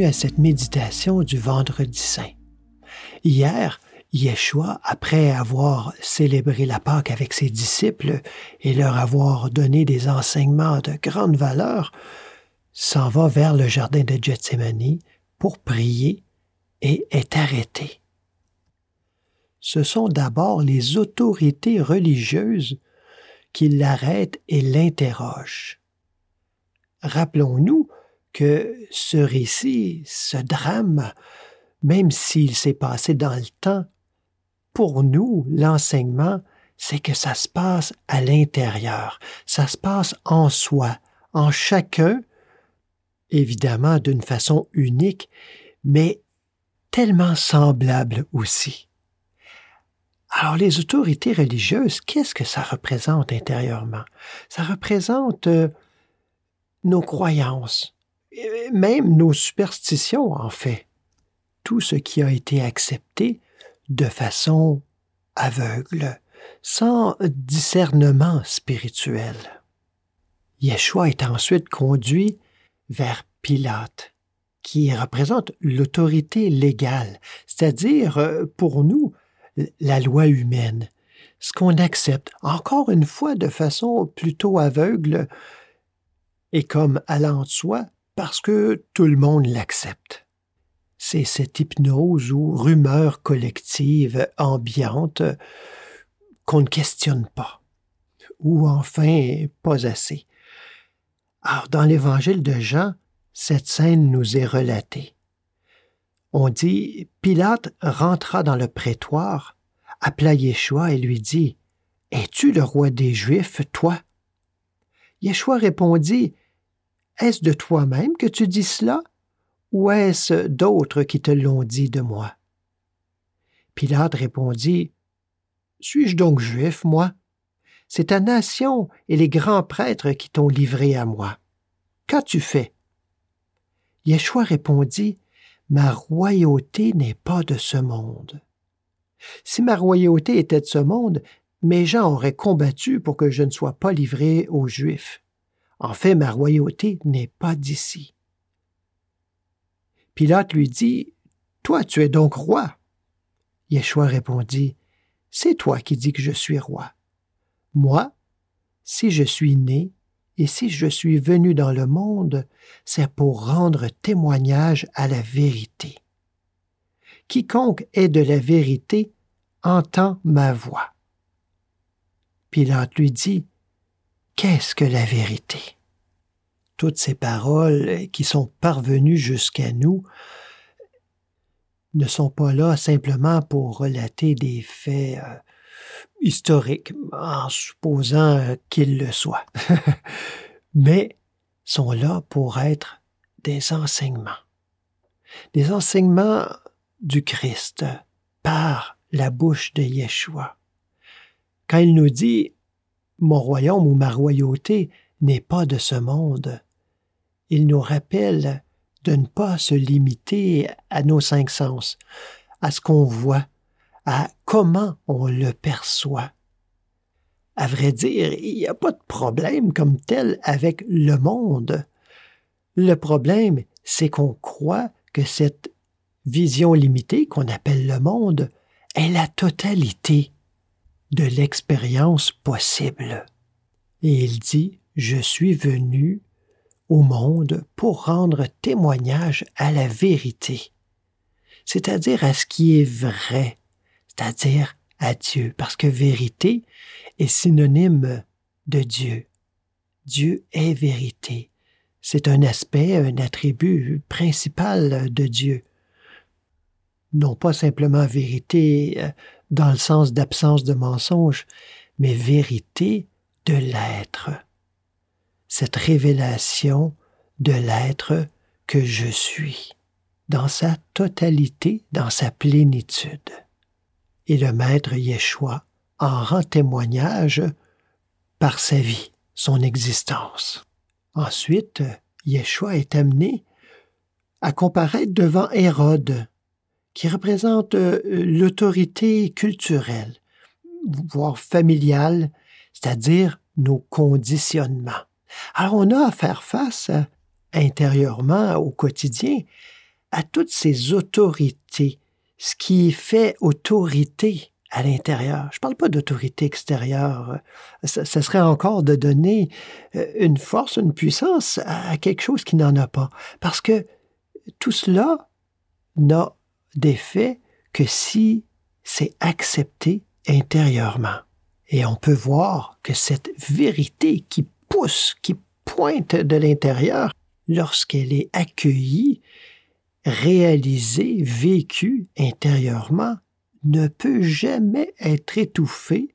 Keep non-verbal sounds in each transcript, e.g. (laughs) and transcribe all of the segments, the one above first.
À cette méditation du vendredi saint. Hier, Yeshua, après avoir célébré la Pâque avec ses disciples et leur avoir donné des enseignements de grande valeur, s'en va vers le jardin de Gethsemane pour prier et est arrêté. Ce sont d'abord les autorités religieuses qui l'arrêtent et l'interrogent. Rappelons-nous que ce récit, ce drame, même s'il s'est passé dans le temps, pour nous, l'enseignement, c'est que ça se passe à l'intérieur, ça se passe en soi, en chacun, évidemment d'une façon unique, mais tellement semblable aussi. Alors les autorités religieuses, qu'est-ce que ça représente intérieurement? Ça représente euh, nos croyances, même nos superstitions en fait, tout ce qui a été accepté de façon aveugle, sans discernement spirituel. Yeshua est ensuite conduit vers Pilate, qui représente l'autorité légale, c'est-à-dire euh, pour nous la loi humaine, ce qu'on accepte, encore une fois de façon plutôt aveugle et comme allant de soi, parce que tout le monde l'accepte c'est cette hypnose ou rumeur collective ambiante qu'on ne questionne pas, ou enfin pas assez. Alors, dans l'évangile de Jean, cette scène nous est relatée. On dit Pilate rentra dans le prétoire, appela Yeshua et lui dit Es-tu le roi des Juifs, toi Yeshua répondit Est-ce de toi-même que tu dis cela ou est-ce d'autres qui te l'ont dit de moi? Pilate répondit, Suis-je donc juif, moi? C'est ta nation et les grands prêtres qui t'ont livré à moi. Qu'as-tu fait? Yeshua répondit, Ma royauté n'est pas de ce monde. Si ma royauté était de ce monde, mes gens auraient combattu pour que je ne sois pas livré aux Juifs. En fait, ma royauté n'est pas d'ici. Pilate lui dit Toi, tu es donc roi? Yeshua répondit C'est toi qui dis que je suis roi. Moi, si je suis né et si je suis venu dans le monde, c'est pour rendre témoignage à la vérité. Quiconque est de la vérité entend ma voix. Pilate lui dit Qu'est-ce que la vérité? Toutes ces paroles qui sont parvenues jusqu'à nous ne sont pas là simplement pour relater des faits euh, historiques, en supposant euh, qu'ils le soient, (laughs) mais sont là pour être des enseignements. Des enseignements du Christ par la bouche de Yeshua. Quand il nous dit Mon royaume ou ma royauté n'est pas de ce monde, il nous rappelle de ne pas se limiter à nos cinq sens, à ce qu'on voit, à comment on le perçoit. À vrai dire, il n'y a pas de problème comme tel avec le monde. Le problème, c'est qu'on croit que cette vision limitée qu'on appelle le monde est la totalité de l'expérience possible. Et il dit, Je suis venu au monde pour rendre témoignage à la vérité, c'est-à-dire à ce qui est vrai, c'est-à-dire à Dieu, parce que vérité est synonyme de Dieu. Dieu est vérité. C'est un aspect, un attribut principal de Dieu. Non pas simplement vérité euh, dans le sens d'absence de mensonge, mais vérité de l'être cette révélation de l'être que je suis, dans sa totalité, dans sa plénitude. Et le Maître Yeshua en rend témoignage par sa vie, son existence. Ensuite, Yeshua est amené à comparaître devant Hérode, qui représente euh, l'autorité culturelle, voire familiale, c'est-à-dire nos conditionnements. Alors on a à faire face intérieurement au quotidien à toutes ces autorités, ce qui fait autorité à l'intérieur. Je ne parle pas d'autorité extérieure. Ce serait encore de donner euh, une force, une puissance à quelque chose qui n'en a pas. Parce que tout cela n'a d'effet que si c'est accepté intérieurement. Et on peut voir que cette vérité qui pousse, qui pointe de l'intérieur, lorsqu'elle est accueillie, réalisée, vécue intérieurement, ne peut jamais être étouffée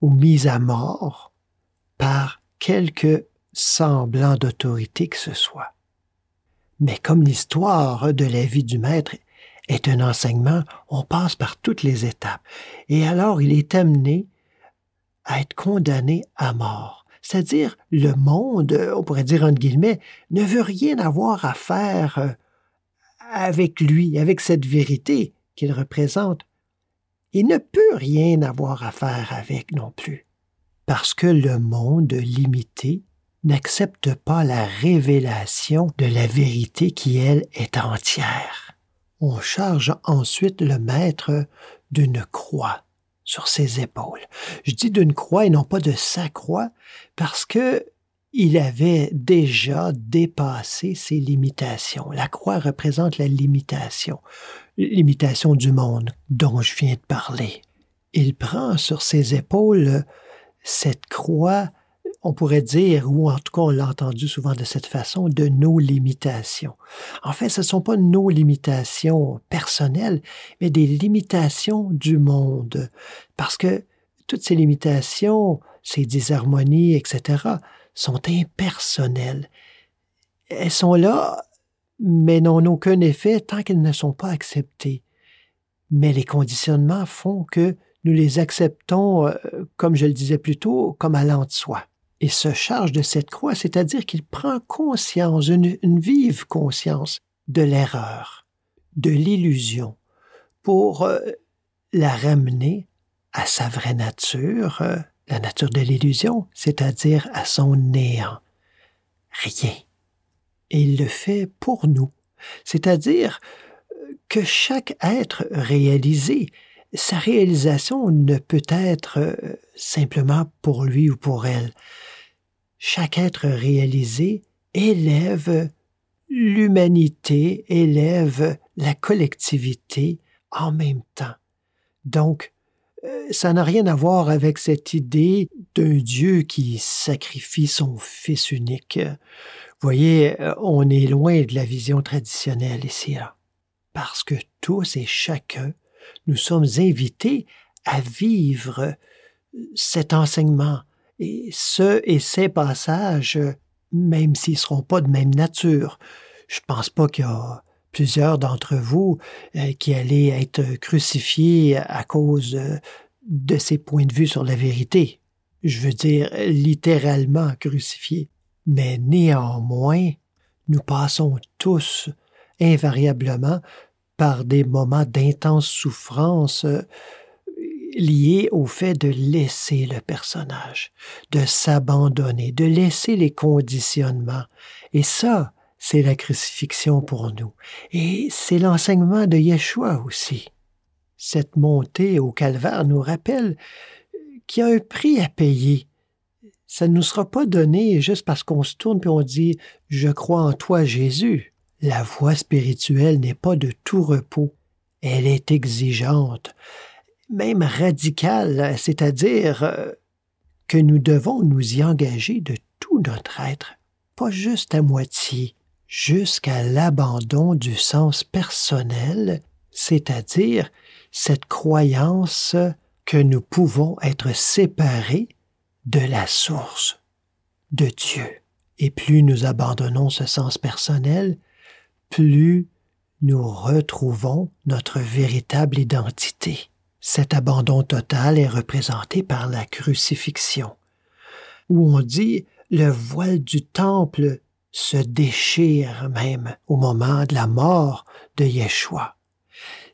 ou mise à mort par quelque semblant d'autorité que ce soit. Mais comme l'histoire de la vie du maître est un enseignement, on passe par toutes les étapes. Et alors il est amené à être condamné à mort. C'est-à-dire, le monde, on pourrait dire entre guillemets, ne veut rien avoir à faire euh, avec lui, avec cette vérité qu'il représente. Il ne peut rien avoir à faire avec non plus, parce que le monde limité n'accepte pas la révélation de la vérité qui, elle, est entière. On charge ensuite le maître d'une croix sur ses épaules. Je dis d'une croix et non pas de sa croix, parce que il avait déjà dépassé ses limitations. La croix représente la limitation, l'imitation du monde dont je viens de parler. Il prend sur ses épaules cette croix on pourrait dire, ou en tout cas on l'a entendu souvent de cette façon, de nos limitations. En fait, ce ne sont pas nos limitations personnelles, mais des limitations du monde. Parce que toutes ces limitations, ces disharmonies, etc., sont impersonnelles. Elles sont là, mais n'ont aucun effet tant qu'elles ne sont pas acceptées. Mais les conditionnements font que nous les acceptons, euh, comme je le disais plus tôt, comme allant de soi et se charge de cette croix, c'est-à-dire qu'il prend conscience, une, vive conscience de l'erreur, de l'illusion, pour euh, la ramener à sa vraie nature, euh, la nature de l'illusion, c'est-à-dire à son néant. Rien. Et il le fait pour nous, c'est-à-dire euh, que chaque être réalisé, sa réalisation ne peut être simplement pour lui ou pour elle, chaque être réalisé élève l'humanité, élève la collectivité en même temps. Donc, euh, ça n'a rien à voir avec cette idée d'un Dieu qui sacrifie son Fils unique. Vous voyez, euh, on est loin de la vision traditionnelle ici, là. Parce que tous et chacun, nous sommes invités à vivre cet enseignement, et ce et ces passages, même s'ils ne seront pas de même nature, je ne pense pas qu'il y a plusieurs d'entre vous euh, qui allaient être crucifiés à cause euh, de ces points de vue sur la vérité. Je veux dire littéralement crucifiés. Mais néanmoins, nous passons tous invariablement par des moments d'intense souffrance lié au fait de laisser le personnage, de s'abandonner, de laisser les conditionnements. Et ça, c'est la crucifixion pour nous. Et c'est l'enseignement de Yeshua aussi. Cette montée au calvaire nous rappelle qu'il y a un prix à payer. Ça ne nous sera pas donné juste parce qu'on se tourne et on dit Je crois en toi, Jésus. La voie spirituelle n'est pas de tout repos. Elle est exigeante même radical, c'est-à-dire euh, que nous devons nous y engager de tout notre être, pas juste à moitié, jusqu'à l'abandon du sens personnel, c'est-à-dire cette croyance que nous pouvons être séparés de la source, de Dieu. Et plus nous abandonnons ce sens personnel, plus nous retrouvons notre véritable identité. Cet abandon total est représenté par la crucifixion, où on dit le voile du temple se déchire même au moment de la mort de Yeshua.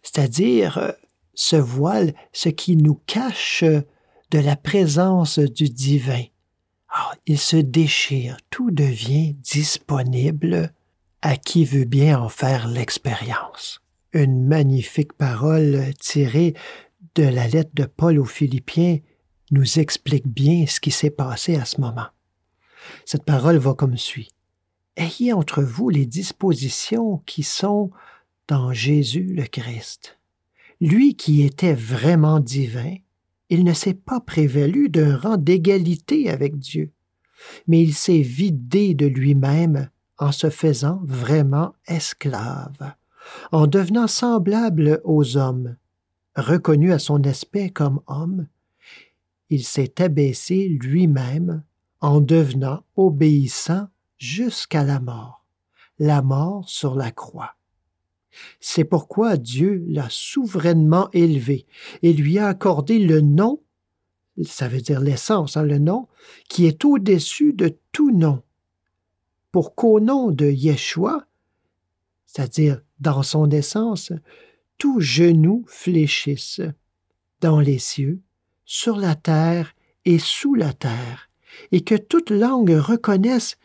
C'est-à-dire ce voile, ce qui nous cache de la présence du divin. Alors, il se déchire, tout devient disponible à qui veut bien en faire l'expérience. Une magnifique parole tirée de la lettre de Paul aux Philippiens nous explique bien ce qui s'est passé à ce moment. Cette parole va comme suit. Ayez entre vous les dispositions qui sont dans Jésus le Christ. Lui qui était vraiment divin, il ne s'est pas prévalu d'un rang d'égalité avec Dieu, mais il s'est vidé de lui-même en se faisant vraiment esclave, en devenant semblable aux hommes. Reconnu à son aspect comme homme, il s'est abaissé lui-même en devenant obéissant jusqu'à la mort, la mort sur la croix. C'est pourquoi Dieu l'a souverainement élevé et lui a accordé le nom, ça veut dire l'essence, hein, le nom, qui est au-dessus de tout nom, pour qu'au nom de Yeshua, c'est-à-dire dans son essence, tout genou fléchisse, dans les cieux, sur la terre et sous la terre, et que toute langue reconnaisse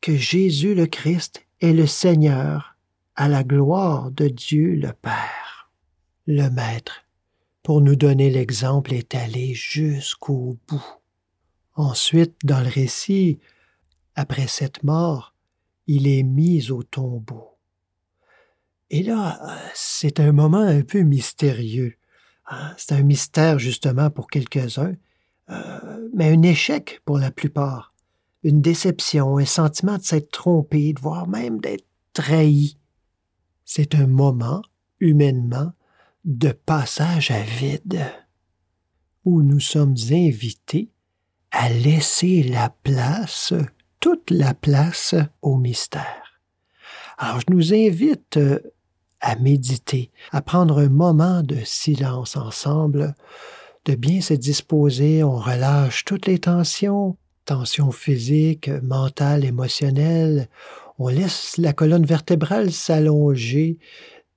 que Jésus le Christ est le Seigneur, à la gloire de Dieu le Père. Le Maître, pour nous donner l'exemple, est allé jusqu'au bout. Ensuite, dans le récit, après cette mort, il est mis au tombeau. Et là, c'est un moment un peu mystérieux. Hein. C'est un mystère justement pour quelques-uns, euh, mais un échec pour la plupart. Une déception, un sentiment de s'être trompé, voire même d'être trahi. C'est un moment, humainement, de passage à vide, où nous sommes invités à laisser la place toute la place au mystère. Alors je nous invite euh, à méditer, à prendre un moment de silence ensemble, de bien se disposer, on relâche toutes les tensions, tensions physiques, mentales, émotionnelles, on laisse la colonne vertébrale s'allonger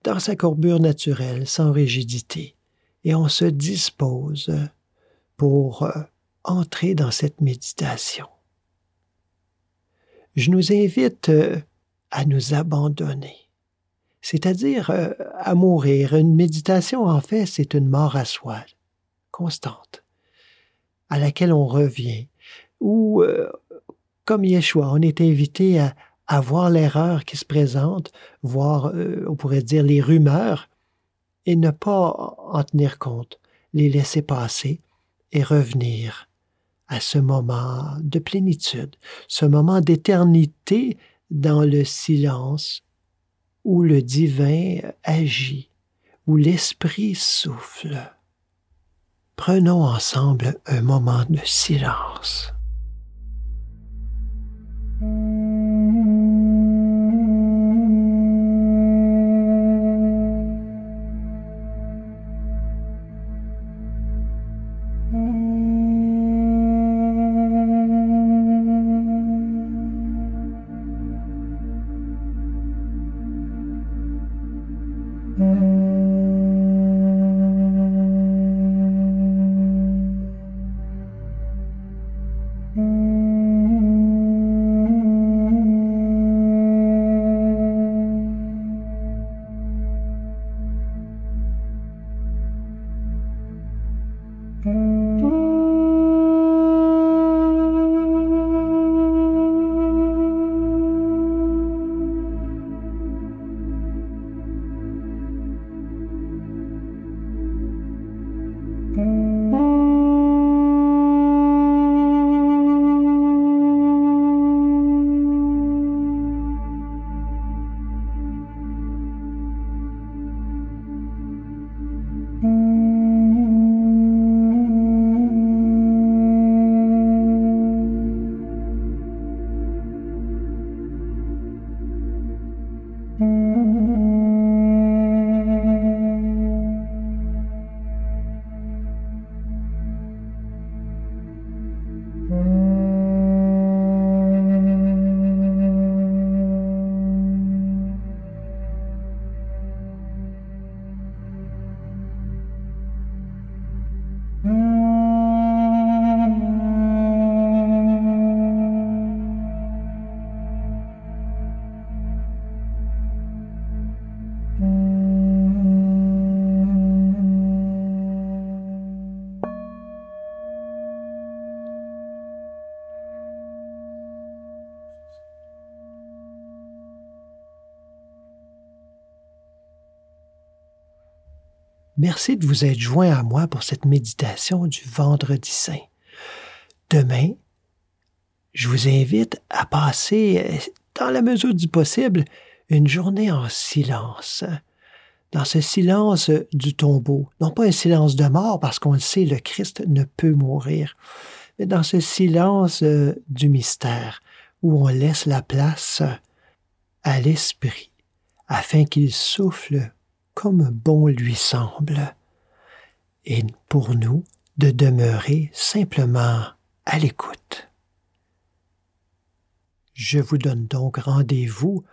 dans sa courbure naturelle, sans rigidité, et on se dispose pour euh, entrer dans cette méditation je nous invite euh, à nous abandonner, c'est-à-dire euh, à mourir. Une méditation, en fait, c'est une mort à soi, constante, à laquelle on revient, ou, euh, comme Yeshua, on est invité à, à voir l'erreur qui se présente, voir, on pourrait dire, les rumeurs, et ne pas en tenir compte, les laisser passer et revenir à ce moment de plénitude, ce moment d'éternité dans le silence où le divin agit, où l'esprit souffle. Prenons ensemble un moment de silence. Mm-hmm. Merci de vous être joint à moi pour cette méditation du vendredi saint. Demain, je vous invite à passer, dans la mesure du possible, une journée en silence. Dans ce silence du tombeau, non pas un silence de mort, parce qu'on le sait, le Christ ne peut mourir, mais dans ce silence du mystère, où on laisse la place à l'Esprit, afin qu'il souffle comme bon lui semble, et pour nous de demeurer simplement à l'écoute. Je vous donne donc rendez-vous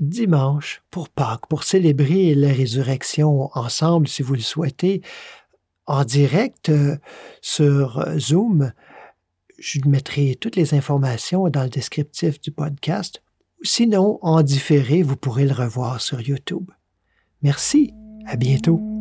dimanche pour Pâques, pour célébrer la résurrection ensemble, si vous le souhaitez, en direct euh, sur Zoom. Je mettrai toutes les informations dans le descriptif du podcast. Sinon, en différé, vous pourrez le revoir sur YouTube. Merci, à bientôt.